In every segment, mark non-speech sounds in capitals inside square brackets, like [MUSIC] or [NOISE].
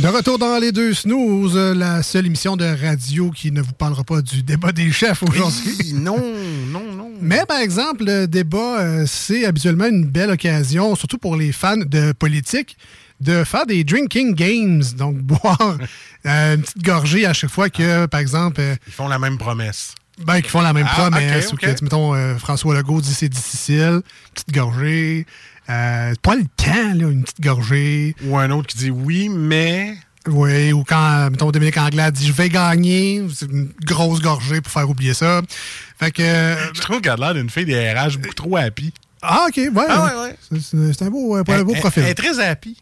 De retour dans les deux snooze, euh, la seule émission de radio qui ne vous parlera pas du débat des chefs aujourd'hui. non, non, non. Mais par exemple, le débat, euh, c'est habituellement une belle occasion, surtout pour les fans de politique, de faire des drinking games, donc [LAUGHS] boire euh, une petite gorgée à chaque fois que, par exemple, Ils font la même promesse. ben, qui font la même Ah, promesse, ou que, mettons, euh, François Legault dit c'est difficile, petite gorgée. Euh, pas le temps, là, une petite gorgée. Ou un autre qui dit oui, mais. Oui, ou quand, mettons, Dominique Anglade dit je vais gagner, c'est une grosse gorgée pour faire oublier ça. Fait que. euh, Je trouve qu'elle a l'air d'une fille des RH beaucoup trop happy. ah, ok, ouais. Ah, ouais, ouais. C'est- un beau, euh, un beau Elle- profil. Elle, est très happy.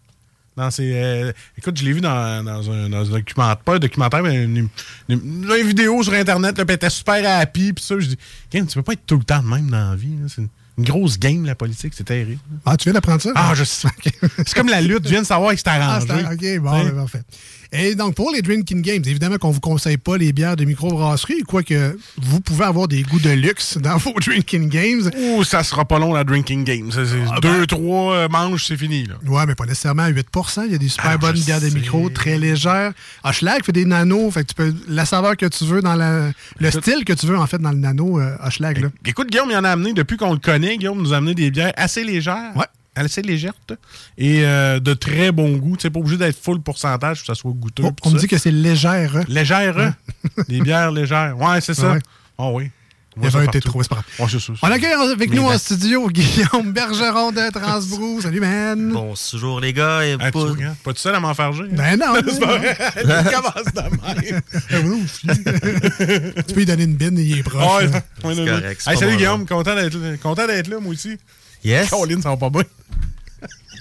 Dans ses, euh, écoute, je l'ai vu dans, dans un, dans un documentaire, pas un documentaire, mais une, une- une vidéo sur Internet, là, elle était super happy, puis ça, je dis, tu peux pas être tout le temps de même dans la vie. là. Une, grosse game, la politique, c'est terrible. Ah, tu viens d'apprendre ça? Ah, je sais. [LAUGHS] C'est comme la lutte, je viens de savoir que c'est Ah, arrangé. OK, bon, ben, parfait. Et donc, pour les Drinking Games, évidemment qu'on vous conseille pas les bières de microbrasserie, quoique vous pouvez avoir des goûts de luxe dans [LAUGHS] vos Drinking Games. Ouh, ça sera pas long, la drinking game. Ça, c'est Ah, deux, ben- trois euh, manches, c'est fini. Là. Ouais, mais pas nécessairement à 8% Il y a des super Ah, bonnes bières de micro, très légères. Hochelag fait des nanos, fait que tu peux la saveur que tu veux dans la, le style que tu veux en fait dans le nano euh, Hochelag là. Écoute, Guillaume, il en a amené, depuis qu'on le connaît, Guillaume nous a amené des bières assez légères. Ouais. Assez légères. Et euh, de très bon goût. Tu sais, pas obligé d'être full pourcentage pour que ça soit goûteux. On, me dit que c'est légère. hein? Légères, hein? Des bières légères. Ouais, c'est ça. Ouais. Oh oui. On Il y avait c'est pas grave. C'est ça, c'est On ça. accueille avec nous en studio [LAUGHS] Guillaume Bergeron de Transbrou. [LAUGHS] Salut, man. Bonjour les gars. Et Hein, tu pas- hein? Pas tout seul à m'enfarger. hein? Ben non. [LAUGHS] C'est pas vrai. Il commence de même. Ah, oui, aussi. tu peux lui donner une bine, il est proche. Correct, c'est Hey, pas salut Guillaume, content d'être là. Content d'être là, moi aussi. Yes. [LAUGHS] Caroline, ça va pas bien.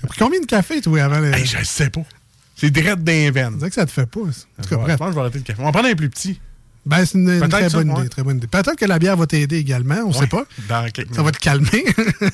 T'as pris combien de café, toi, avant le... Hey, je sais pas. C'est direct d'un veine. On dirait que ça te fait pas. ça. En tout cas, Je bref. pense que je vais arrêter le café. On va prendre un plus petit. Ben, c'est une, très ça, bonne ouais. idée, très bonne idée. Peut-être que la bière va t'aider également, on Ouais, sait pas. Dans quelques Ça va te calmer.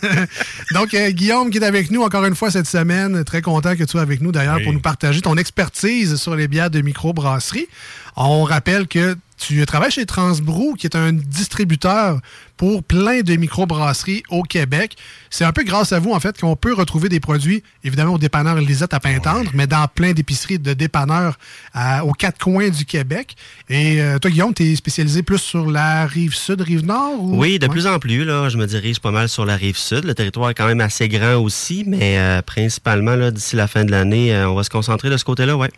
[LAUGHS] Donc, euh, Guillaume qui est avec nous encore une fois cette semaine. Très content que tu sois avec nous d'ailleurs Oui. pour nous partager ton expertise sur les bières de microbrasserie. On rappelle que tu travailles chez Transbrou, qui est un distributeur pour plein de microbrasseries au Québec. C'est un peu grâce à vous, en fait, qu'on peut retrouver des produits, évidemment, au dépanneur Lisette à Pintendre, mais dans plein d'épiceries de dépanneurs à- aux quatre coins du Québec. Et euh, toi, Guillaume, tu es spécialisé plus sur la rive sud, rive nord? Ou... Oui, de Ouais. plus en plus, là, je me dirige pas mal sur la rive sud. Le territoire est quand même assez grand aussi, mais euh, principalement, là, d'ici la fin de l'année, euh, on va se concentrer de ce côté-là, ouais.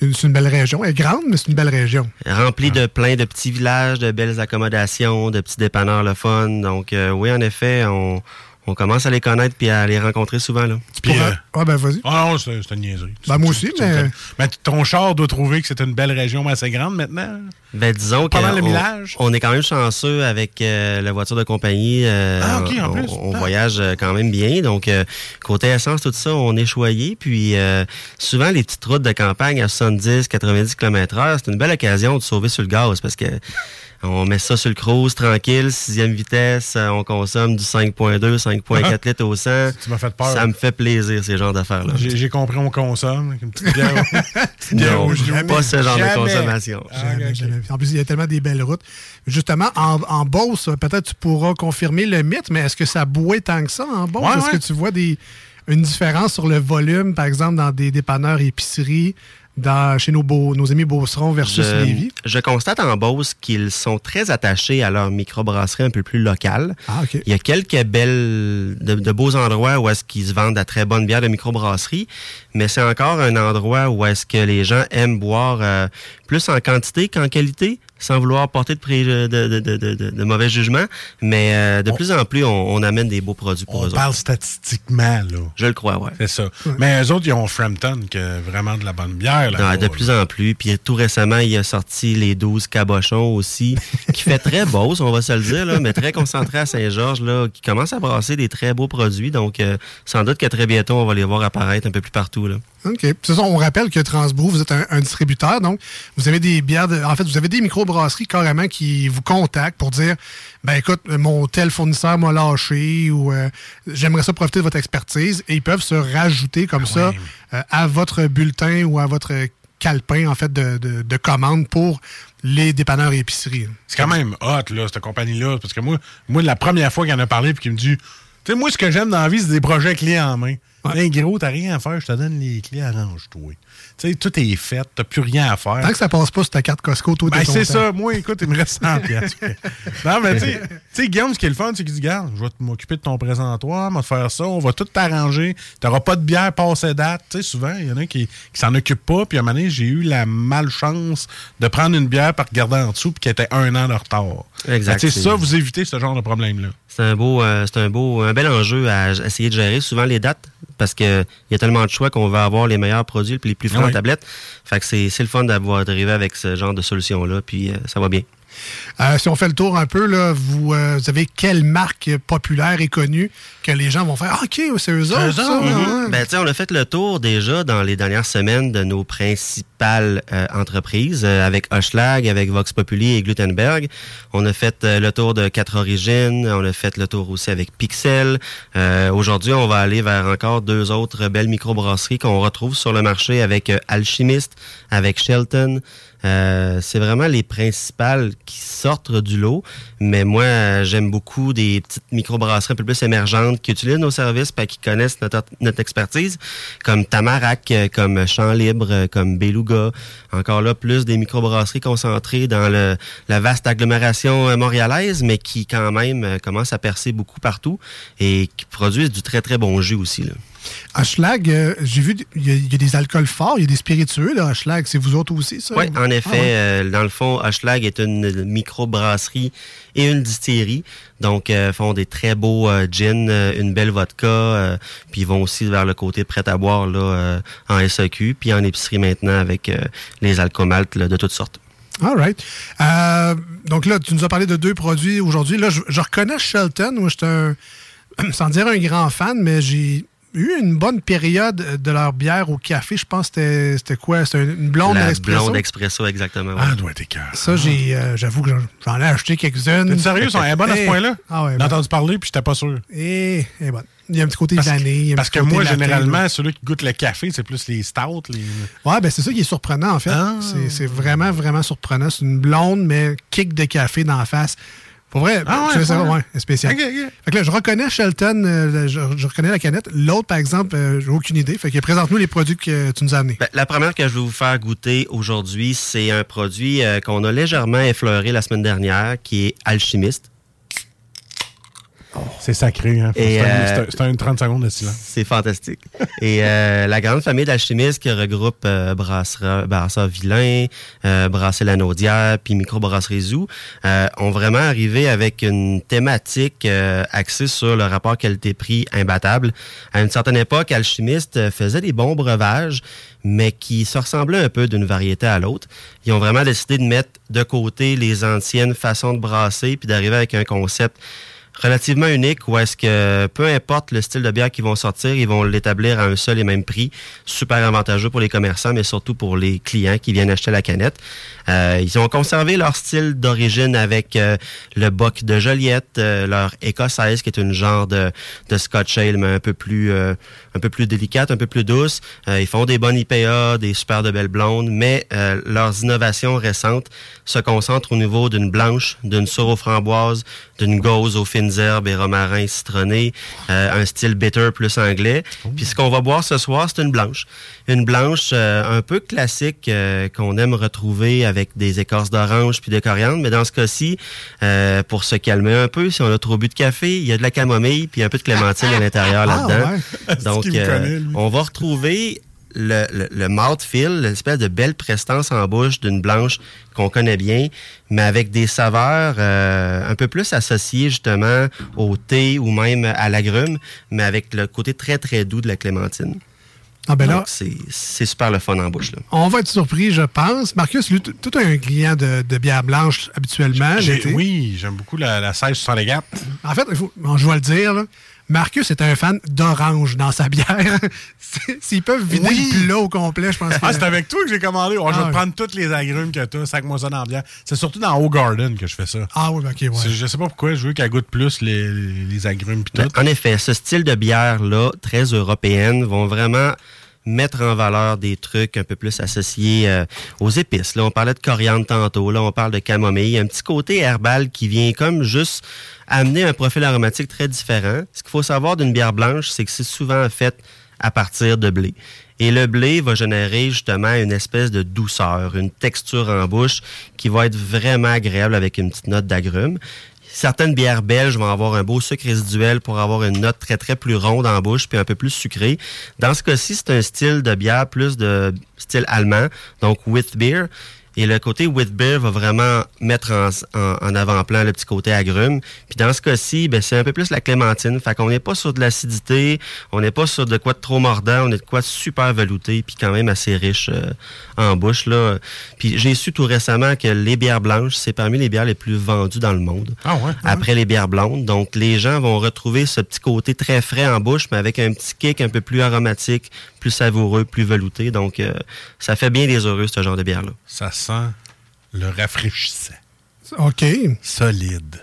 C'est une belle région. Elle est grande, mais c'est une belle région. Rempli Ah. de plein de petits villages, de belles accommodations, de petits dépanneurs le fun. Donc, euh, oui, en effet, on, on commence à les connaître puis à les rencontrer souvent, là. Puis, Pour- euh, Ah, ben vas-y. Ah non, c'est une niaiserie. Ben, moi aussi, mais-. Ben, ton char doit trouver que c'est une belle région assez grande maintenant. Ben, disons Pas que le on- millage. On, est quand même chanceux avec euh, la voiture de compagnie. euh, Ah, ok, en on, plus. on Ah. voyage euh, quand même bien. Donc, euh, côté essence, tout ça, on est choyé. Puis, euh, souvent, les petites routes de campagne à 70, 90 km heure, c'est une belle occasion de sauver sur le gaz parce que on met ça sur le cruise, tranquille, sixième vitesse, euh, on consomme du 5.2, 5.4 litres au 100. Tu m'as fait peur. Ça me fait plaisir, ces genres d'affaires-là. J'ai compris, on consomme. Une petite bière, [LAUGHS] Non, pas ce genre Jamais. de consommation. Ah, Jamais. En plus, il y a tellement des belles routes. Justement, en, en Beauce, peut-être tu pourras confirmer le mythe, mais est-ce que ça boit tant que ça en Beauce? Ouais, est-ce ouais. que tu vois des, une différence sur le volume, par exemple, dans des dépanneurs épiceries dans, chez nos, beaux, nos amis Beauceron versus je, Lévis? Je constate en Beauce qu'ils sont très attachés à leur microbrasserie un peu plus locale. Ah. Il y a quelques belles, de, de beaux endroits où est-ce qu'ils se vendent de très bonnes bières de microbrasserie, mais c'est encore un endroit où est-ce que les gens aiment boire euh, plus en quantité qu'en qualité, sans vouloir porter de, pré- de, de, de, de- de mauvais jugements. Mais euh, de On- plus en plus, on, on amène des beaux produits pour On eux parle autres. statistiquement, là. Je le crois, ouais. C'est ça. Mais eux autres, ils ont Frampton, qui a vraiment de la bonne bière. Là, Ouais, de plus en plus. Puis tout récemment, il a sorti les 12 cabochons aussi, [LAUGHS] qui fait très beau, on va se le dire, là, mais très concentré à Saint-Georges, là, qui commence à brasser des très beaux produits. Donc, euh, sans doute que très bientôt, on va les voir apparaître un peu plus partout. Là. OK. Ça, on rappelle que Transbrou, vous êtes un, un distributeur, donc vous avez des bières, de- en fait, vous avez des microbrasseries carrément qui vous contactent pour dire, ben écoute, mon tel fournisseur m'a lâché ou euh, j'aimerais ça profiter de votre expertise et ils peuvent se rajouter comme ça ouais. euh, à votre bulletin ou à votre calepin, en fait, de, de, de commande pour les dépanneurs et épiceries. C'est quand même hot, là, cette compagnie-là. Parce que moi, moi la première fois qu'il en a parlé, puis qu'il me dit, tu sais, moi, ce que j'aime dans la vie, c'est des projets clés en main. Ouais. Hey, gros, t'as rien à faire, je te donne les clés, arrange-toi. Tu sais, tout est fait, t'as plus rien à faire. Tant que ça passe pas sur ta carte Costco, toi, Ben, c'est ça. Moi, écoute, il me reste 100 piastres. [LAUGHS] non, mais tu sais- tu sais, Guillaume, ce qui est le fun, c'est qu'il dit, garde, je vais m'occuper de ton présentoir, on va te faire ça, on va tout t'arranger. T'auras pas de bière passée date. Tu sais, souvent, il y en a qui, qui s'en occupent pas. Puis à un moment donné, j'ai eu la malchance de prendre une bière par regarder en dessous puis qui était un an de retard. Exact, Ben, tu sais, c'est- ça, vous évitez ce genre de problème-là. C'est un beau, euh, c'est un beau, un bel enjeu à essayer de gérer souvent les dates parce que il y a tellement de choix qu'on va avoir les meilleurs produits puis les plus frais Oui. En tablette. Fait que c'est, c'est le fun d'avoir d'arriver avec ce genre de solution-là, puis euh, ça va bien. Euh, si on fait le tour un peu, là, vous, euh, vous avez quelle marque populaire et connue que les gens vont faire Ah, OK, c'est eux autres. autres, ouais. Ben, on a fait le tour déjà dans les dernières semaines de nos principales euh, entreprises euh, avec Hochlag, avec Vox Populi et Glutenberg. On a fait euh, le tour de Quatre Origines, on a fait le tour aussi avec Pixel. Euh, Aujourd'hui, on va aller vers encore deux autres belles microbrasseries qu'on retrouve sur le marché avec euh, Alchimiste, avec Shelton. Euh, c'est vraiment les principales qui sortent du lot. Mais moi, j'aime beaucoup des petites microbrasseries un peu plus émergentes qui utilisent nos services et qui connaissent notre, expertise, comme Tamarac, euh, comme Champ Libre, euh, comme Beluga. Encore là, plus des microbrasseries concentrées dans la vaste agglomération montréalaise, mais qui quand même commencent à percer beaucoup partout et qui produisent du très très bon jus aussi. Hochelag, euh, j'ai vu, il y, a- il y a des alcools forts, il y a des spiritueux Hochelag. C'est vous autres aussi, ça? Oui, en effet. Ah ouais. euh, dans le fond, Hochelag est une microbrasserie et une distillerie. Donc, euh, font des très beaux euh, gins, euh, une belle vodka. puis ils vont aussi vers le côté prêt à boire là, en SAQ, puis en épicerie maintenant avec les alcoomaltes là, de toutes sortes. All right. Euh, donc là, tu nous as parlé de deux produits aujourd'hui. Là, je, je reconnais Shelton. Moi, j'étais un, [CLEARS THROAT] sans dire un grand fan, mais j'ai eu une bonne période de leur bière au café. Je pense que c'était- c'était quoi? C'était une blonde La espresso. blonde expresso, exactement. ouais. Ah, elle doit être écœur. Ça, j'ai, euh, j'avoue que j'en- ai acheté quelques-unes. T'es sérieux? Elle est bonne à ce Eh, point-là? Ah ouais. J'ai ben, entendu parler, puis j'étais pas sûr. eh, eh, bon. Il y a un petit côté Parce, vanille. parce que moi, généralement, là. celui qui goûte le café, c'est plus les stouts. Les... Ouais, ben c'est ça qui est surprenant, en fait. Ah. C'est- C'est vraiment, vraiment surprenant. C'est une blonde, mais kick de café d'en face. Pour vrai, Ah ouais, ça, spécial. Fait que là, je reconnais Shelton, euh, je, je reconnais la canette. L'autre, par exemple, euh, j'ai aucune idée. Fait que présente-nous les produits que tu nous as amenés. Ben, la première que je vais vous faire goûter aujourd'hui, c'est un produit euh, qu'on a légèrement effleuré la semaine dernière, qui est Alchimiste. C'est sacré, hein? C'est un- euh, un- c'est un 30 secondes de silence. C'est fantastique. Et euh, [LAUGHS] la grande famille d'alchimistes qui regroupe euh, Brassera, Brasseur Vilain, euh, Brasser la Naudière, puis Microbrasserie Zoo, euh, ont vraiment arrivé avec une thématique euh, axée sur le rapport qualité-prix imbattable. À une certaine époque, Alchimiste euh, faisait des bons breuvages, mais qui se ressemblaient un peu d'une variété à l'autre. Ils ont vraiment décidé de mettre de côté les anciennes façons de brasser, puis d'arriver avec un concept relativement unique où est-ce que peu importe le style de bière qu'ils vont sortir, ils vont l'établir à un seul et même prix. Super avantageux pour les commerçants, mais surtout pour les clients qui viennent acheter la canette. Euh, ils ont conservé leur style d'origine avec euh, le boc de Joliette, euh, leur écossaise qui est une genre de, de Scotch Ale, mais un peu plus euh, un peu plus délicate, un peu plus douce. Euh, ils font des bonnes IPA, des super de belles blondes, mais euh, leurs innovations récentes se concentrent au niveau d'une blanche, d'une sour aux framboises, d'une gauze aux fines fines herbes et romarin citronné, euh, un style bitter plus anglais. Puis ce qu'on va boire ce soir, c'est une blanche. Une blanche euh, un peu classique euh, qu'on aime retrouver avec des écorces d'orange puis de coriandre, mais dans ce cas-ci, pour se calmer un peu, si on a trop bu de café, il y a de la camomille puis un peu de clémentine à l'intérieur [LAUGHS] Ah, là-dedans. ouais. [LAUGHS] Donc, connaît, on va retrouver le, le, le mouthfeel, l'espèce de belle prestance en bouche d'une blanche qu'on connaît bien, mais avec des saveurs euh, un peu plus associées justement au thé ou même à l'agrume, mais avec le côté très très doux de la clémentine. Ah ben là, Donc, c'est c'est super le fun en bouche. Là. on va être surpris, je pense. Marcus, lui, tout un client de, de bière blanche habituellement. Oui, j'aime beaucoup la, la 1664. En fait, il faut- bon, je vais le dire, là, Marcus est un fan d'orange dans sa bière. [LAUGHS] S'ils peuvent vider Oui. le plat au complet, je pense que... Ah, c'est avec toi que j'ai commandé. Oh, je Ah, vais te ouais. prendre toutes les agrumes que t'as, sac-moi ça dans la bière. C'est surtout dans Haut Garden que je fais ça. Ah oui, ben, OK, ouais. Je sais pas pourquoi, je veux qu'elle goûte plus les, les agrumes pis tout. En effet, ce style de bière-là, très européenne, vont vraiment mettre en valeur des trucs un peu plus associés euh, aux épices. Là, on parlait de coriandre tantôt, là, on parle de camomille. Un petit côté herbal qui vient comme juste amener un profil aromatique très différent. Ce qu'il faut savoir d'une bière blanche, c'est que c'est souvent fait à partir de blé. Et le blé va générer justement une espèce de douceur, une texture en bouche qui va être vraiment agréable avec une petite note d'agrumes. Certaines bières belges vont avoir un beau sucre résiduel pour avoir une note très très plus ronde en bouche puis un peu plus sucrée. Dans ce cas-ci, c'est un style de bière plus de style allemand, donc with beer. Et le côté with beer va vraiment mettre en, en- en avant-plan le petit côté agrume. Puis dans ce cas-ci, ben, c'est un peu plus la clémentine. Fait qu'on n'est pas sur de l'acidité, on n'est pas sur de quoi de trop mordant, on est de quoi de super velouté, puis quand même assez riche euh, en bouche. Là. Puis j'ai su tout récemment que les bières blanches, c'est parmi les bières les plus vendues dans le monde. Ah ouais? Après les bières blondes. Donc les gens vont retrouver ce petit côté très frais en bouche, mais avec un petit kick un peu plus aromatique, plus savoureux, plus velouté. Donc euh, ça fait bien des heureux, ce genre de bière-là. Ça sent le rafraîchissant. OK. Solide.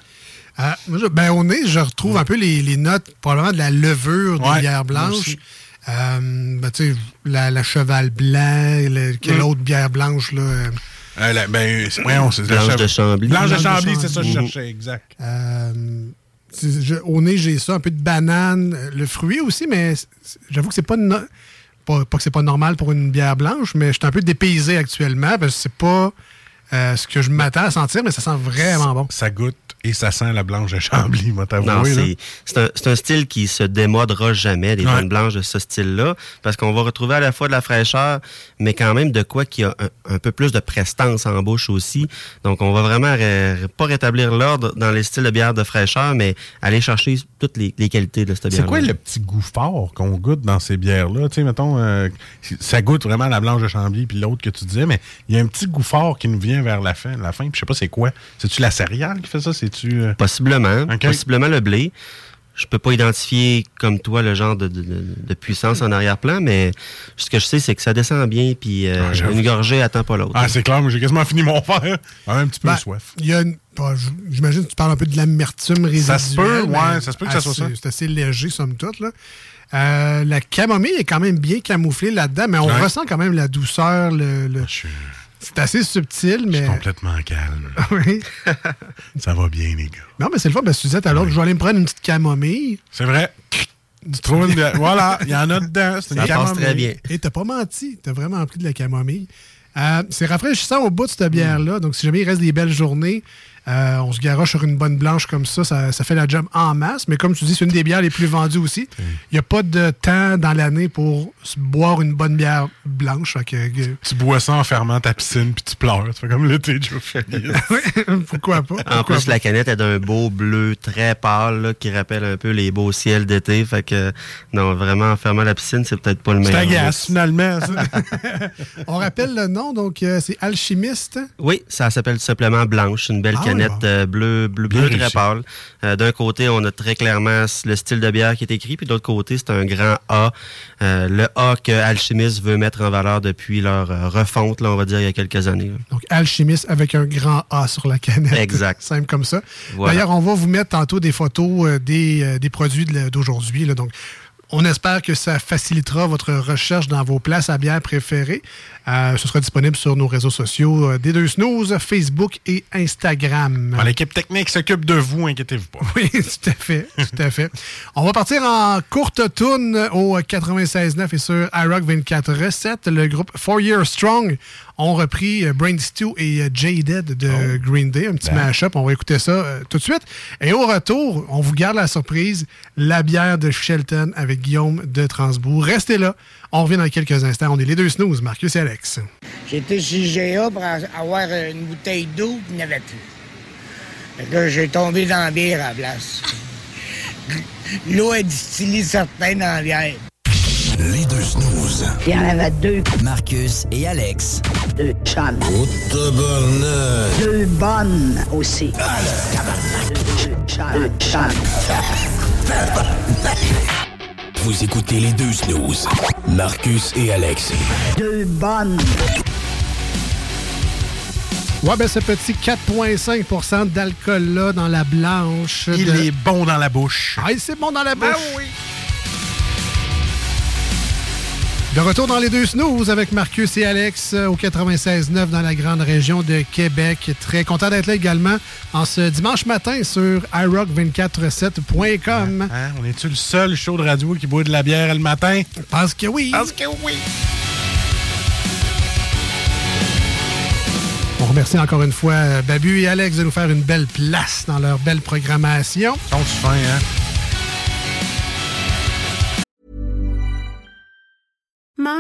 Ah, ben, au nez, je retrouve un peu les, les notes, probablement de la levure de Ouais, bière blanche. Euh, ben, tu sais, la, la cheval blanc, le- quelle Mm. autre bière blanche, là? euh, Euh, la- ben, c'est- voyons, c'est la Blanche chèvre- de Chambly. Blanche de Blanche de Chambly, c'est ça que je cherchais, exact. euh, je- au nez, j'ai ça, un peu de banane, le fruit aussi, mais j'avoue que c'est pas, no- pas, pas que c'est pas normal pour une bière blanche, mais je suis un peu dépaysé actuellement parce que c'est pas euh, ce que je m'attends à sentir, mais ça sent vraiment bon. Ça goûte et ça sent la blanche de Chambly, moi t'avouer. c'est c'est un, un style qui se démodera jamais, des Ouais. blanches de ce style-là, parce qu'on va retrouver à la fois de la fraîcheur, mais quand même de quoi qui a un, un peu plus de prestance en bouche aussi. Donc, on va vraiment ré- pas rétablir l'ordre dans les styles de bière de fraîcheur, mais aller chercher toutes les, les qualités de cette bière. C'est quoi le petit goût fort qu'on goûte dans ces bières-là? Tu sais, mettons, euh, ça goûte vraiment la blanche de Chambly puis l'autre que tu disais, mais il y a un petit goût fort qui nous vient vers la fin. La fin puis je sais pas c'est quoi. C'est-tu la céréale qui fait ça? C'est-tu... euh, Possiblement. Possiblement le blé. Je peux pas identifier comme toi le genre de, de- de- de puissance en arrière-plan, mais ce que je sais, c'est que ça descend bien, puis euh, Ah, une gorgée attend pas l'autre. Ah, c'est clair, moi j'ai quasiment fini mon verre. [LAUGHS] J'ai un petit peu Ben, soif. Il y a une- J'imagine que tu parles un peu de l'amertume résiduelle. Ça se peut, ouais, ça se peut que ça soit ça. C'est assez léger, somme toute. Là. Euh, la camomille est quand même bien camouflée là-dedans, mais on Ouais. ressent quand même la douceur. Le, le- Je suis C'est assez subtil, je suis mais. complètement calme. Oui? [LAUGHS] ça va bien, les gars. Non, mais c'est le fun, que tu disais à l'heure, je vais aller me prendre une petite camomille. C'est vrai. Tu trouves une... Voilà, il y en a dedans. C'est une Ça passe très bien. Et t'as pas menti, t'as vraiment pris de la camomille. Euh, c'est rafraîchissant au bout de cette bière-là. Donc, si jamais il reste des belles journées, euh, on se garoche sur une bonne blanche comme ça, ça, ça fait la job en masse. Mais comme tu dis, c'est une des bières les plus vendues aussi. Il n'y a pas de temps dans l'année pour se boire une bonne bière blanche. Fait que, Tu bois ça en fermant ta piscine puis tu pleures. Tu fais comme l'été Joe Félix. [LAUGHS] pourquoi pas? En plus, pas? la canette est d'un beau bleu très pâle là, qui rappelle un peu les beaux ciels d'été. Fait que, non, vraiment, en fermant la piscine, c'est peut-être pas le meilleur. t'agaces, finalement. ça. [LAUGHS] On rappelle le nom, donc euh, c'est Alchimiste. Oui, ça s'appelle tout simplement blanche, une belle Ah oui, canette euh, bleu, bleu, très pâle. Euh, D'un côté, on a très clairement le style de bière qui est écrit, puis de l'autre côté, c'est un grand A. Euh, le A que Alchimiste veut mettre en valeur depuis leur euh, refonte, là, on va dire, il y a quelques années. là. Donc, Alchimiste avec un grand A sur la canette. Exact. [LAUGHS] Simple comme ça. Voilà. D'ailleurs, on va vous mettre tantôt des photos des, des produits d'aujourd'hui. Donc, On espère que ça facilitera votre recherche dans vos places à bière préférées. Euh, ce sera disponible sur nos réseaux sociaux euh, des deux snooze, Facebook et Instagram. L'équipe technique s'occupe de vous, inquiétez-vous pas. Oui, [LAUGHS] tout à fait, tout à fait. On va partir en courte tourne au 96.9 et sur iRock 24.7. Le groupe Four Years Strong ont repris euh, Brain Stew et euh, Jaded de Oh. Green Day, un petit Ben. mash-up. On va écouter ça euh, tout de suite. Et au retour, on vous garde la surprise, la bière de Shelton avec Guillaume de Transbourg. Restez là. On revient dans quelques instants. On est les deux snooze, Marcus et Alex. J'étais chez GA pour avoir une bouteille d'eau, puis il n'y avait plus. Fait que là, j'ai tombé dans la bière à la place. [LAUGHS] L'eau est distillée certains dans la bière. Les deux snooze. Il y en avait deux, Marcus et Alex. deux chums. Oh, tabarnak. Deux bonnes aussi. Deux, deux chums. Deux chums. Vous écoutez les deux snooze. Marcus et Alex. Deux bonnes. Ouais, ben ce petit 4,5% d'alcool-là dans la blanche. Il de- est bon dans la bouche. Ah, c'est bon dans la bouche. Ah oui. De retour dans les deux snooze avec Marcus et Alex euh, au 96.9 dans la grande région de Québec. Très content d'être là également en ce dimanche matin sur iRock247.com. Hein, On est-tu le seul show de radio qui boit de la bière le matin? Parce que oui. Parce que oui. On remercie encore une fois euh, Babu et Alex de nous faire une belle place dans leur belle programmation. Sont-tu fin, hein?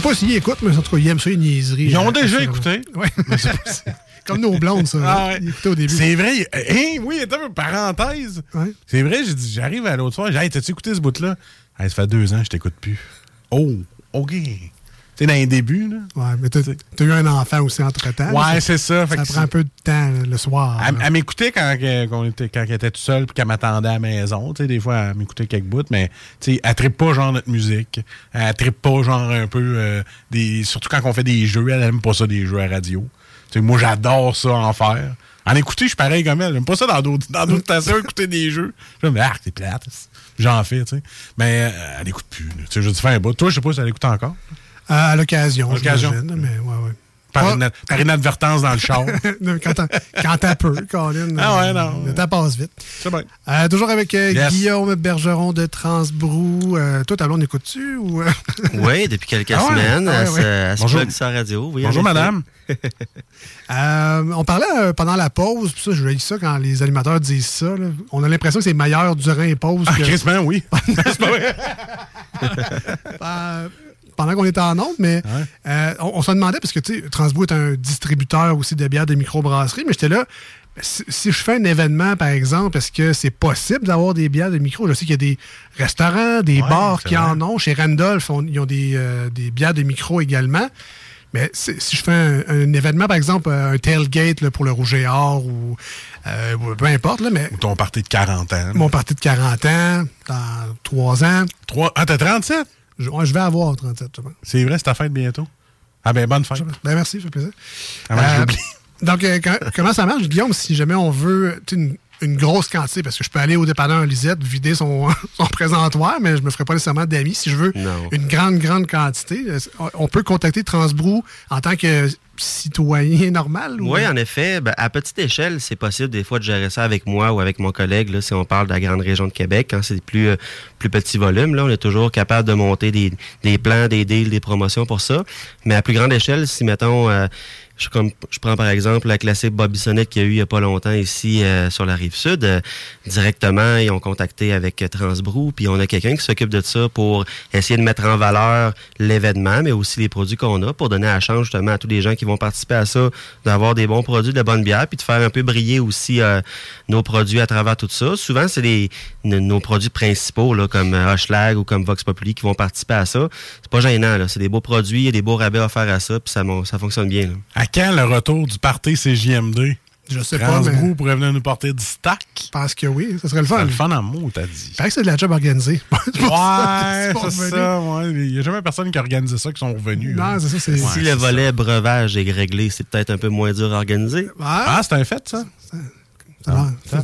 Sais pas s'ils écoutent, mais en tout cas, ils aiment ça, les niaiseries. Ils ont Euh, déjà euh, écouté. Ouais. [LAUGHS] Comme nos blondes, ça. Ah ouais. Ils écoutaient au début. C'est vrai. Hein, oui, attends, parenthèse. Ouais. C'est vrai, j'ai dit, j'arrive à l'autre soir, j'ai dit, hey, t'as-tu écouté ce bout-là? Hey, ça fait deux ans, je t'écoute plus. Oh, OK. Tu sais, dans les débuts, là. Ouais, mais t'as t'as eu un enfant aussi entre-temps. Ouais, c'est ça. Fait Ça prend un peu de temps là, le soir. Elle, elle m'écoutait quand, était, quand elle était toute seule puis qu'elle m'attendait à la maison. Tu sais, des fois, elle m'écoutait quelques bouts, mais tu sais, elle trippe pas genre notre musique. Elle trippe pas genre un peu euh, des. Surtout quand on fait des jeux, elle aime pas ça des jeux à radio. Tu sais, moi j'adore ça en faire. En écouter, je suis pareil comme elle. J'aime pas ça dans d'autres dans d'autres stations, [LAUGHS] écouter des jeux. Je me dis, ah, c'est plate. J'en fais, tu sais. Mais euh, elle écoute plus. Tu sais, je dis, fais un bout. Toi, je sais pas si elle écoute encore. À, à l'occasion. À l'occasion. j'imagine, Mais ouais, ouais. Par, ina- par inadvertance dans le [LAUGHS] char. quand t'as- peu, Colin. Ah ouais, euh, non. Le temps passe vite. C'est bien. Euh, toujours avec euh, Yes. Guillaume Bergeron de Transbrou. Euh, toi, ta blonde, écoutes-tu? Ou, euh? [LAUGHS] Oui, depuis quelques Ah ouais? semaine, Ah ouais, ouais. se Bonjour. radio. Oui, Bonjour, madame. [LAUGHS] Euh, on parlait euh, pendant la pause, puis ça, je dis ça quand les animateurs disent ça. là. On a l'impression que c'est meilleur durant les pauses. Ah, que- Chris, oui. c'est pas vrai. Euh, pendant qu'on était en onde, mais euh, on, on se demandait, parce que tu sais, Transbo est un distributeur aussi de bières de microbrasserie, mais j'étais là, si, si je fais un événement, par exemple, est-ce que c'est possible d'avoir des bières de micro? Je sais qu'il y a des restaurants, des Ouais, bars qui vrai. en ont. Chez Randolph, on- ils ont des, euh, des bières de micro également. Mais si je fais un, un événement, par exemple, euh, un tailgate là, pour le Rouge et Or ou euh, peu importe, là, mais Ou ton parti de 40 ans. mon parti de 40 ans, dans 3 ans, Trois... Ah, t'as 37? Je, ouais, je vais avoir 37, je pense. C'est vrai, c'est ta fête bientôt? Ah ben, bonne fête. Ben merci, ça fait plaisir. Ah, Euh, j'ai oublié. [LAUGHS] donc, euh, quand- comment ça marche, Guillaume, si jamais on veut une, une grosse quantité, parce que je peux aller au dépanneur Lisette, vider son, [LAUGHS] son présentoir, mais je me ferai pas nécessairement d'amis. Si je veux Non. une grande, grande quantité, euh, on- on peut contacter Transbrou en tant que citoyen normal? ou- Oui, en effet. Ben, à petite échelle, c'est possible des fois de gérer ça avec moi ou avec mon collègue. Là, si on parle de la grande région de Québec, quand c'est plus euh, plus petit volume, là, on est toujours capable de monter des, des plans, des deals, des promotions pour ça. Mais à plus grande échelle, si mettons, euh, je, comme, je prends par exemple la classique Bobby Sonic qu'il y a eu il y a pas longtemps ici euh, sur la rive sud. euh, directement, ils ont contacté avec euh, Transbrou, puis on a quelqu'un qui s'occupe de ça pour essayer de mettre en valeur l'événement, mais aussi les produits qu'on a, pour donner la chance justement à tous les gens qui vont participer à ça, d'avoir des bons produits, de la bonne bière, puis de faire un peu briller aussi nos produits à travers tout ça. Souvent, c'est nos produits principaux, comme Hochelag ou comme Vox Populi, qui vont participer à ça. C'est pas gênant, là. C'est des beaux produits, il y a des beaux rabais offerts à ça, puis ça, ça fonctionne bien. À quand le retour du party CJMD? Je sais pas, mais- pourrait venir nous porter du stack. Je pense que oui, ça serait le C'est fun. le fun en mots, t'as dit. Il paraît que c'est de la job organisée. Ouais, [LAUGHS] c'est ça. ouais. Il n'y a jamais personne qui a organisé ça qui sont revenus. Non, hein. c'est ça, si le volet breuvage est réglé, c'est peut-être un peu moins dur à organiser. Ah, c'est un fait, ça? Ça-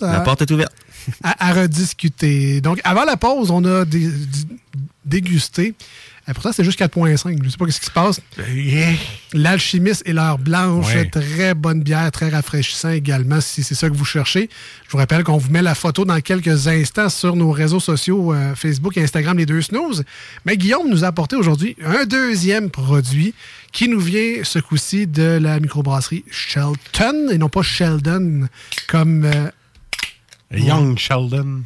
La porte est ouverte. [LAUGHS] à, à rediscuter. Donc, avant la pause, on a dé- dé- dégusté. Pourtant, c'est juste 4,5. Je sais pas ce qui se passe. L'alchimiste et l'heure blanche, Ouais. très bonne bière, très rafraîchissant également, si c'est ça que vous cherchez. Je vous rappelle qu'on vous met la photo dans quelques instants sur nos réseaux sociaux, euh, Facebook et Instagram, les deux snooze. Mais Guillaume nous a apporté aujourd'hui un deuxième produit qui nous vient ce coup-ci de la microbrasserie Shelton, et non pas Sheldon, comme... euh, Young Sheldon.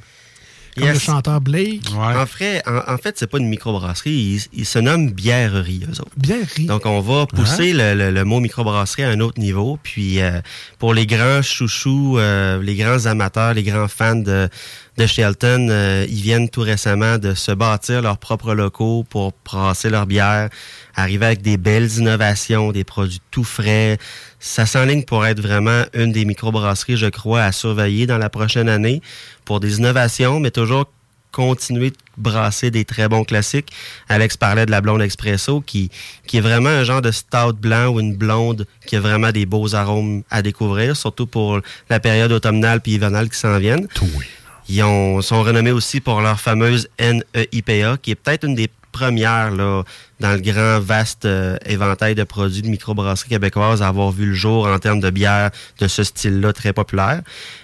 Comme le Yes. chanteur Blake. En fait, en, en fait, c'est pas une microbrasserie. Ils, ils se nomment bièrerie, eux autres. Bièrerie. Donc, on va pousser le, le- le mot microbrasserie à un autre niveau. Puis, euh, pour les grands chouchous, euh, les grands amateurs, les grands fans de, de Shelton, euh, ils viennent tout récemment de se bâtir leurs propres locaux pour brasser leur bière, arriver avec des belles innovations, des produits tout frais. Ça s'enligne pour être vraiment une des microbrasseries, je crois, à surveiller dans la prochaine année pour des innovations, mais toujours continuer de brasser des très bons classiques. Alex parlait de la blonde expresso qui, qui est vraiment un genre de stout blanc ou une blonde qui a vraiment des beaux arômes à découvrir, surtout pour la période automnale puis hivernale qui s'en viennent. Ils ont, sont renommés aussi pour leur fameuse NEIPA, qui est peut-être une des premières là, dans le grand, vaste euh, éventail de produits de microbrasserie québécoise à avoir vu le jour en termes de bière de ce style-là très populaire.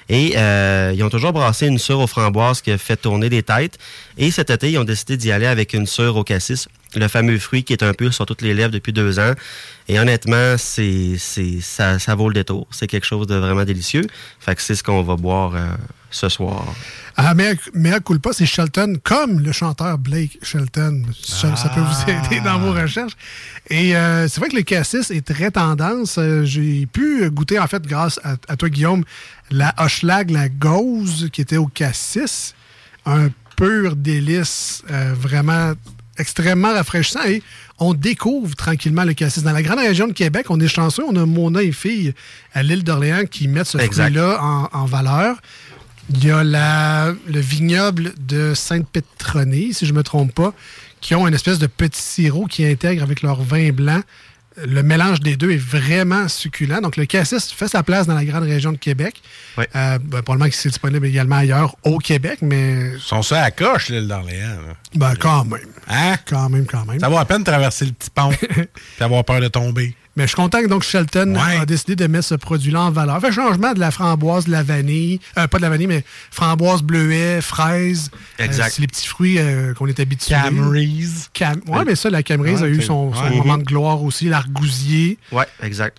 Et euh, ils ont toujours brassé une sure aux framboises qui a fait tourner des têtes. Et cet été, ils ont décidé d'y aller avec une sure au cassis, le fameux fruit qui est un peu sur toutes les lèvres depuis deux ans. Et honnêtement, c'est, ça, ça vaut le détour. C'est quelque chose de vraiment délicieux. Fait que c'est ce qu'on va boire euh, ce soir. Ah, mais, à culpa, c'est Shelton, comme le chanteur Blake Shelton. Ça, ça peut vous aider dans vos recherches. Et euh, c'est vrai que le cassis est très tendance. Euh, J'ai pu goûter, en fait, grâce à, à toi, Guillaume, la Hochelag, la Gauze, qui était au cassis. Un pur délice, euh, vraiment extrêmement rafraîchissant. Et on découvre tranquillement le cassis. Dans la grande région de Québec, on est chanceux. On a Mona et Fille à l'île d'Orléans qui mettent ce fruit-là en, en valeur. Il y a la, le vignoble de Sainte-Pétronée, si je ne me trompe pas, qui ont une espèce de petit sirop qui intègre avec leur vin blanc. Le mélange des deux est vraiment succulent. Donc, le cassis fait sa place dans la grande région de Québec. Ouais. Euh, ben, probablement que c'est disponible également ailleurs au Québec, mais Ils sont ça à coche, l'île d'Orléans. ben, quand même. Hein? Quand même, quand même. Ça vaut à peine traverser le petit pont [LAUGHS] puis avoir peur de tomber. Mais je suis content que donc Shelton Ouais. a décidé de mettre ce produit-là en valeur. Fait changement de la framboise, de la vanille, euh, pas de la vanille, mais framboise, bleuet, fraise. Exact. Euh, c'est les petits fruits euh, qu'on est habitués. Camerise. Cam ouais, mais ça, la Ouais, a eu son, son ouais. moment de gloire aussi, l'argousier. Ouais, exact.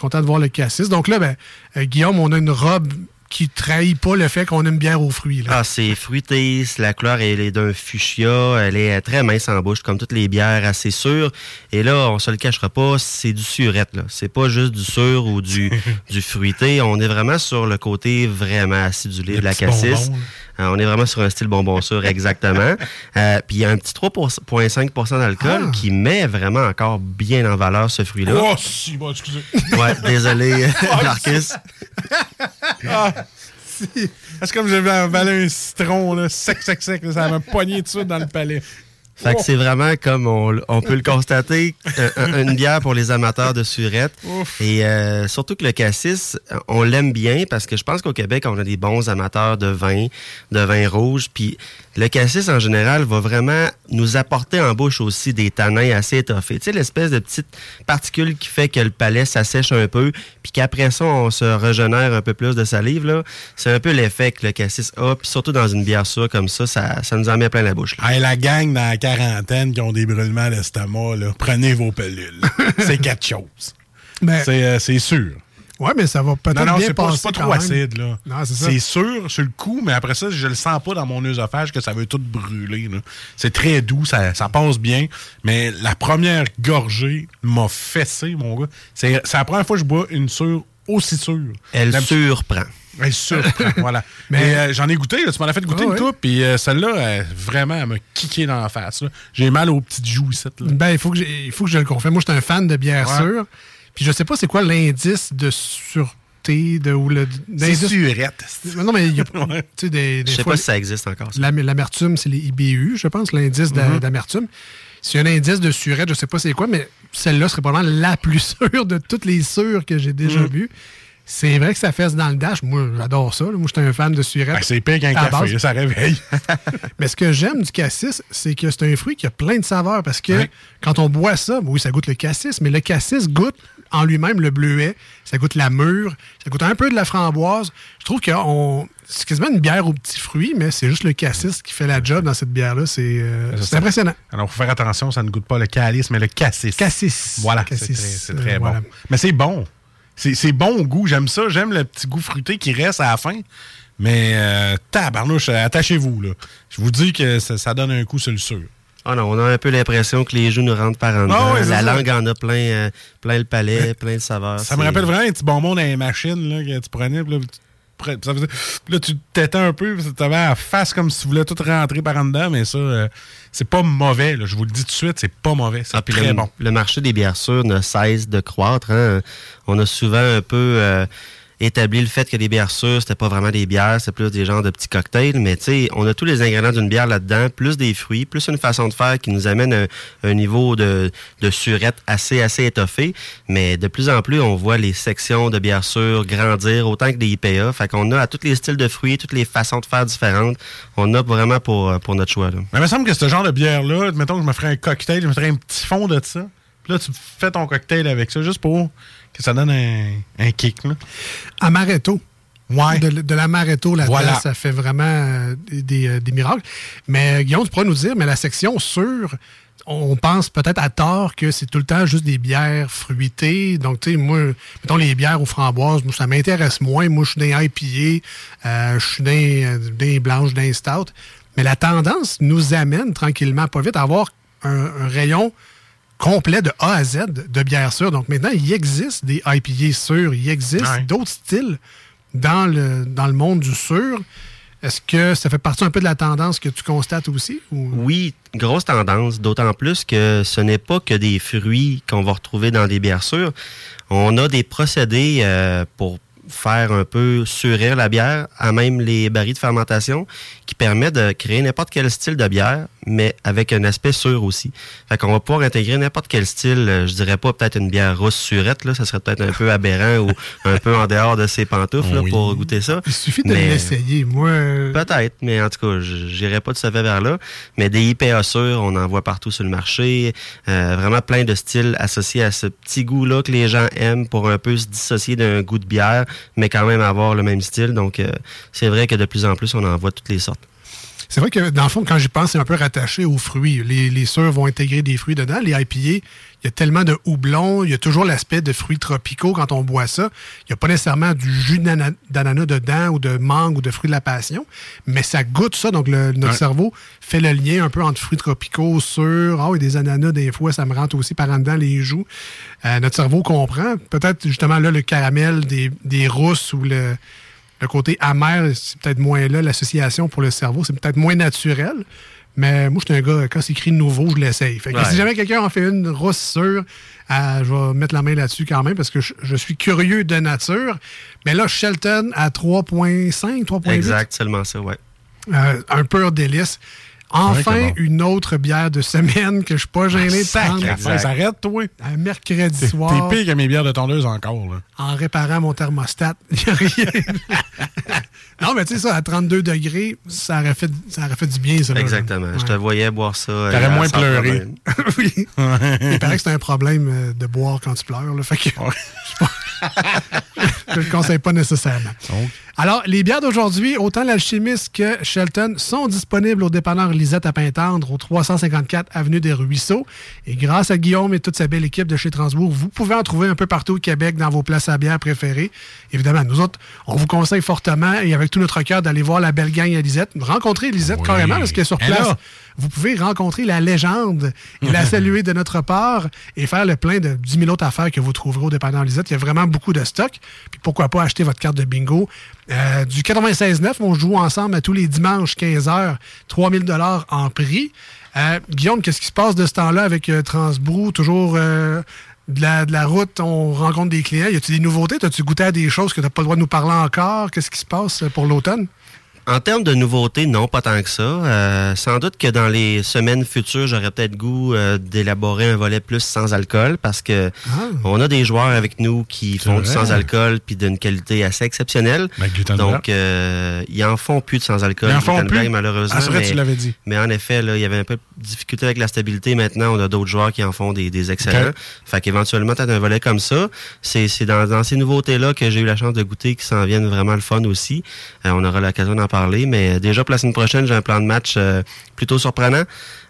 Content de voir le cassis. Donc là, ben, Guillaume, on a une robe qui trahit pas le fait qu'on a une bière aux fruits. Là. Ah, c'est fruité, la couleur elle est d'un fuchsia, elle est très mince en bouche, comme toutes les bières, assez sûres. Et là, on se le cachera pas, c'est du surette, là. C'est pas juste du sûr ou du, [LAUGHS] du fruité. On est vraiment sur le côté vraiment acidulé de la cassis. bonbon, on est vraiment sur un style bonbon sûr, exactement. [LAUGHS] Euh, Puis il y a un petit 3,5% d'alcool Ah. qui met vraiment encore bien en valeur ce fruit-là. Oh, si, bon, excusez. Ouais, désolé, [LAUGHS] [LAUGHS] Marcus. Ah, si. C'est comme j'avais avalé un citron, là, sec, sec, sec. là, ça m'a poigné tout de suite dans le palais. Fait que c'est vraiment comme on, on peut le constater, un- un- une bière pour les amateurs de surette. Et euh, surtout que le cassis, on l'aime bien parce que je pense qu'au Québec, on a des bons amateurs de vin, de vin rouge. Puis le cassis, en général, va vraiment nous apporter en bouche aussi des tanins assez étoffés. Tu sais, l'espèce de petite particule qui fait que le palais s'assèche un peu, puis qu'après ça, on se régénère un peu plus de salive. là. C'est un peu l'effet que le cassis a. Puis surtout dans une bière sûre comme ça, ça, ça nous en met plein la bouche. là. Hey, la gang dans la quarantaine qui ont des brûlements d'estomac, là, prenez vos pilules. [LAUGHS] c'est quelque chose. Mais- C'est euh, c'est sûr. Ouais, mais ça va peut-être Non, non, bien c'est pas, trop acide, là. Non, c'est ça. C'est sûr sur le coup, mais après ça, je le sens pas dans mon œsophage que ça veut tout brûler. C'est très doux, ça, ça passe bien, mais la première gorgée m'a fessé, mon gars. C'est la première fois que je bois une sûre aussi sûre. Elle surprend. Elle surprend, [LAUGHS] voilà. Mais- euh, j'en ai goûté, là, tu m'en as fait goûter Ah une coupe, puis euh, celle-là, euh, vraiment, elle m'a kické dans la face. J'ai mal aux petites joues ici. là. Ben, il faut que, j'ai- il faut que je le confirme. Moi, je suis un fan de bière Ouais. sûre. Puis je sais pas c'est quoi l'indice de sûreté de, ou le. C'est d'indice- surette. Non, mais il y a. [LAUGHS] Ouais. Tu sais, des, des Je sais fois, pas si ça existe encore. L'amertume, c'est les IBU, je pense, l'indice d'a- Mm-hmm. d'amertume. S'il y a un indice de surette, je sais pas c'est quoi, mais celle-là serait probablement la plus sûre de toutes les sûres que j'ai déjà bu. C'est vrai que ça fesse dans le dash. Moi, j'adore ça. là. Moi, je suis un fan de surette. Ben, c'est pire qu'un café, ça réveille. [LAUGHS] Mais ce que j'aime du cassis, c'est que c'est un fruit qui a plein de saveurs parce que Ouais. quand on boit ça, oui, ça goûte le cassis, mais le cassis goûte en lui-même le bleuet, ça goûte la mûre, ça goûte un peu de la framboise. Je trouve que on- c'est quasiment une bière aux petits fruits, mais c'est juste le cassis qui fait la job dans cette bière-là. C'est euh, impressionnant. Alors, faut faire attention, ça ne goûte pas le calice, mais le cassis. Cassis. Voilà, c'est très, euh, bon. voilà. Mais c'est bon. C'est bon au goût, j'aime ça. J'aime le petit goût fruité qui reste à la fin. Mais euh, tabarnouche, attachez-vous. là. Je vous dis que ça, ça donne un coup sur le sûr. Ah non, on a un peu l'impression que les joues nous rentrent par en dedans. Ah c'est la ça. langue en a plein, euh, plein le palais, plein de saveurs. Ça me rappelle vraiment un petit bonbon dans les machines là, que tu prenais. Là, tu, ça faisait- là, tu t'étais un peu, tu avais la face comme si tu voulais tout rentrer par en dedans, mais ça, euh, c'est pas mauvais. là. Je vous le dis tout de suite, c'est pas mauvais. C'est Ah, très le, bon. le marché des bières sûres ne cesse de croître. hein. On a souvent un peu euh, établi le fait que les bières sûres, c'était pas vraiment des bières, c'est plus des genres de petits cocktails. Mais tu sais, on a tous les ingrédients d'une bière là-dedans, plus des fruits, plus une façon de faire qui nous amène un, un niveau de, de surette assez, assez étoffé. Mais de plus en plus, on voit les sections de bières sûres grandir autant que des IPA. Fait qu'on a à tous les styles de fruits, toutes les façons de faire différentes. On a vraiment pour, pour notre choix. Là. Mais il me semble que ce genre de bière-là, mettons que je me ferais un cocktail, je me ferais un petit fond de ça. Là, tu fais ton cocktail avec ça, juste pour que ça donne un, un kick. Là. Amaretto. Ouais. De, de l'amaretto là-dedans, Voilà. ça fait vraiment euh, des, des, euh, des miracles. Mais euh, Guillaume, tu pourrais nous dire, mais la section sûre, on pense peut-être à tort que c'est tout le temps juste des bières fruitées. Donc, tu sais, moi, mettons les bières aux framboises, moi, ça m'intéresse moins. Moi, je suis dans IPA, euh, je suis blanches, dans les stout. Mais la tendance nous amène tranquillement, pas vite, à avoir un, un rayon complet de A à Z de bières sûres. Donc maintenant, il existe des IPA sûrs, il existe Ouais. d'autres styles dans le, dans le monde du sûr. Est-ce que ça fait partie un peu de la tendance que tu constates aussi? Ou... Oui, grosse tendance, d'autant plus que ce n'est pas que des fruits qu'on va retrouver dans des bières sûres. On a des procédés euh, pour faire un peu surir la bière, à même les barils de fermentation, qui permet de créer n'importe quel style de bière, mais avec un aspect sûr aussi. Fait qu'on va pouvoir intégrer n'importe quel style, euh, je dirais pas peut-être une bière rousse surette, là, ça serait peut-être un peu aberrant ou un peu en dehors de ses pantoufles là, pour goûter ça. Il suffit de l'essayer. Moi, euh, Peut-être, mais en tout cas, je j'irai pas de ce fait vers là. Mais des IPA sûrs, on en voit partout sur le marché. Euh, vraiment plein de styles associés à ce petit goût-là que les gens aiment pour un peu se dissocier d'un goût de bière, mais quand même avoir le même style. Donc, euh, c'est vrai que de plus en plus, on en voit toutes les sortes. C'est vrai que dans le fond, quand j'y pense, c'est un peu rattaché aux fruits. Les, les sûrs vont intégrer des fruits dedans. Les IPA, il y a tellement de houblon, il y a toujours l'aspect de fruits tropicaux quand on boit ça. Il n'y a pas nécessairement du jus d'ana- d'ananas dedans ou de mangue ou de fruits de la passion, mais ça goûte ça. Donc, le- notre Ouais. cerveau fait le lien un peu entre fruits tropicaux, sûrs. Ah oui, des ananas, des fois, ça me rentre aussi par en dedans les joues. Euh, notre cerveau comprend. Peut-être justement là, le caramel des, des rousses ou le, le côté amer, c'est peut-être moins là, l'association pour le cerveau, c'est peut-être moins naturel. Mais moi, je suis un gars, quand c'est écrit nouveau, je l'essaye. Fait que Ouais. si jamais quelqu'un en fait une rousse sûre, euh, je vais mettre la main là-dessus quand même parce que je, je suis curieux de nature. Mais là, Shelton à 3.5, 3.8, Exact, seulement ça, ouais. euh, un pur délice. Enfin, Ouais, une autre bière de semaine que je suis pas gêné de prendre. Arrête, toi. Un mercredi T'es soir, pire que mes bières de tondeuse encore, là. en réparant mon thermostat. Il [LAUGHS] y a rien. [LAUGHS] non, mais tu sais, ça, à 32 degrés, ça aurait fait, ça aurait fait du bien, ça. Exactement. Je te voyais boire ça. euh, T'aurais moins pleuré. [LAUGHS] oui. Il paraît que c'est un problème euh, de boire quand tu pleures. Là, fait que je ne le conseille pas nécessairement. Alors, les bières d'aujourd'hui, autant l'Alchimiste que Shelton, sont disponibles au dépanneur Lisette à Pintendre, au 354 Avenue des Ruisseaux. Et grâce à Guillaume et toute sa belle équipe de chez Transbourg, vous pouvez en trouver un peu partout au Québec dans vos places à bière préférées. Évidemment, nous autres, on vous conseille fortement et avec tout notre cœur d'aller voir la belle gang à Lisette. Rencontrer Lisette Oui. carrément parce qu'elle est sur place vous pouvez rencontrer la légende et la [LAUGHS] saluer de notre part et faire le plein de 10 000 autres affaires que vous trouverez au dépanneur Lisette. Il y a vraiment beaucoup de stock. Puis pourquoi pas acheter votre carte de bingo. Euh, du 96.9, on joue ensemble à tous les dimanches, 15h, 3000 dollars en prix. Euh, Guillaume, qu'est-ce qui se passe de ce temps-là avec euh, Transbrou? Toujours euh, de, la, de la route, on rencontre des clients. Y a-tu des nouveautés? As-tu goûté à des choses que tu n'as pas le droit de nous parler encore? Qu'est-ce qui se passe pour l'automne? En termes de nouveautés, non, pas tant que ça. Euh, sans doute que dans les semaines futures, j'aurais peut-être goût euh, d'élaborer un volet plus sans alcool parce que on a des joueurs avec nous qui font du sans alcool puis d'une qualité assez exceptionnelle. Ben. Donc, euh, ils en font plus de sans alcool. Ils en font plus? malheureusement. Ah, c'est vrai, mais, tu l'avais dit. Mais en effet, là, il y avait un peu de difficulté avec la stabilité. Maintenant, on a d'autres joueurs qui en font des, des excellents. Ok. Fait qu'éventuellement, peut-être un volet comme ça. C'est c'est dans, dans ces nouveautés-là que j'ai eu la chance de goûter qui s'en viennent vraiment le fun aussi. Euh, on aura l'occasion d'en parler. Mais déjà pour la semaine prochaine, j'ai un plan de match euh, plutôt surprenant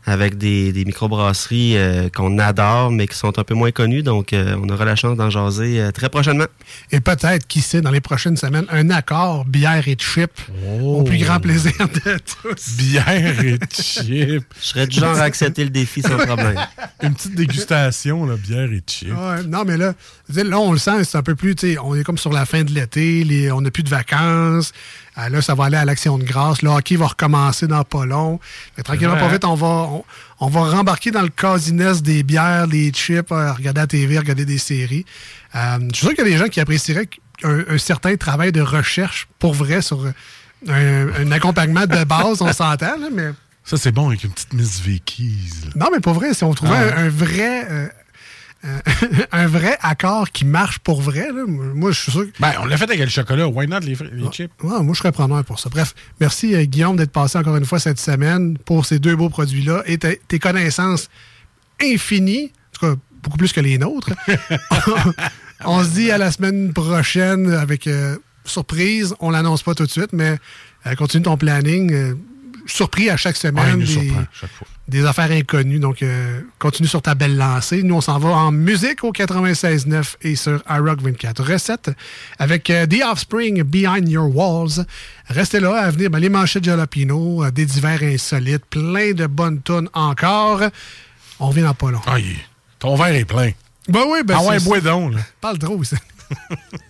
avec des, des microbrasseries euh, qu'on adore, mais qui sont un peu moins connues. Donc, euh, on aura la chance d'en jaser euh, très prochainement. Et peut-être, qui sait, dans les prochaines semaines, un accord bière et chip au plus grand plaisir de tous. Bière et chip. Je serais du genre à accepter le défi sans problème. [LAUGHS] Une petite dégustation, là, bière et chip. Ouais, non, mais là, là, on le sent, c'est un peu plus, tu sais, on est comme sur la fin de l'été, on n'a plus de vacances. Euh, là, ça va aller à l'action de grâce. Le hockey va recommencer dans pas long. Que tranquillement, Ouais. pas vite, on va, on, on va rembarquer dans le casiness des bières, des chips, euh, regarder la TV, regarder des séries. Euh, je suis sûr qu'il y a des gens qui apprécieraient un, un certain travail de recherche pour vrai sur un, un accompagnement de base, on s'entend, mais. Ça, c'est bon avec une petite Miss Vicky's. là. Non, mais pour vrai, si on trouvait Ah un, un vrai. euh, [LAUGHS] un vrai accord qui marche pour vrai, là, moi, je suis sûr que. Ben, on l'a fait avec le chocolat. Why not les, les chips? Ouais, moi, je serais preneur pour ça. Bref, merci euh, Guillaume d'être passé encore une fois cette semaine pour ces deux beaux produits-là et tes connaissances infinies, en tout cas beaucoup plus que les nôtres. [LAUGHS] on se dit à la semaine prochaine avec euh, surprise. On l'annonce pas tout de suite, mais euh, continue ton planning. euh, surpris à chaque Ouais, il semaine nous des, surprend chaque fois. Des affaires inconnues. Donc, euh, continue sur ta belle lancée. Nous, on s'en va en musique au 96.9 et sur iRock 24 recettes avec euh, The Offspring, Behind Your Walls. Restez là à venir. Ben, les manchettes Jalapino, euh, des divers insolites, plein de bonnes tonnes encore. On revient dans pas long. Il- ton verre est plein. Ben oui, ben ah ouais, bois donc, là. Parle trop, ça. [LAUGHS]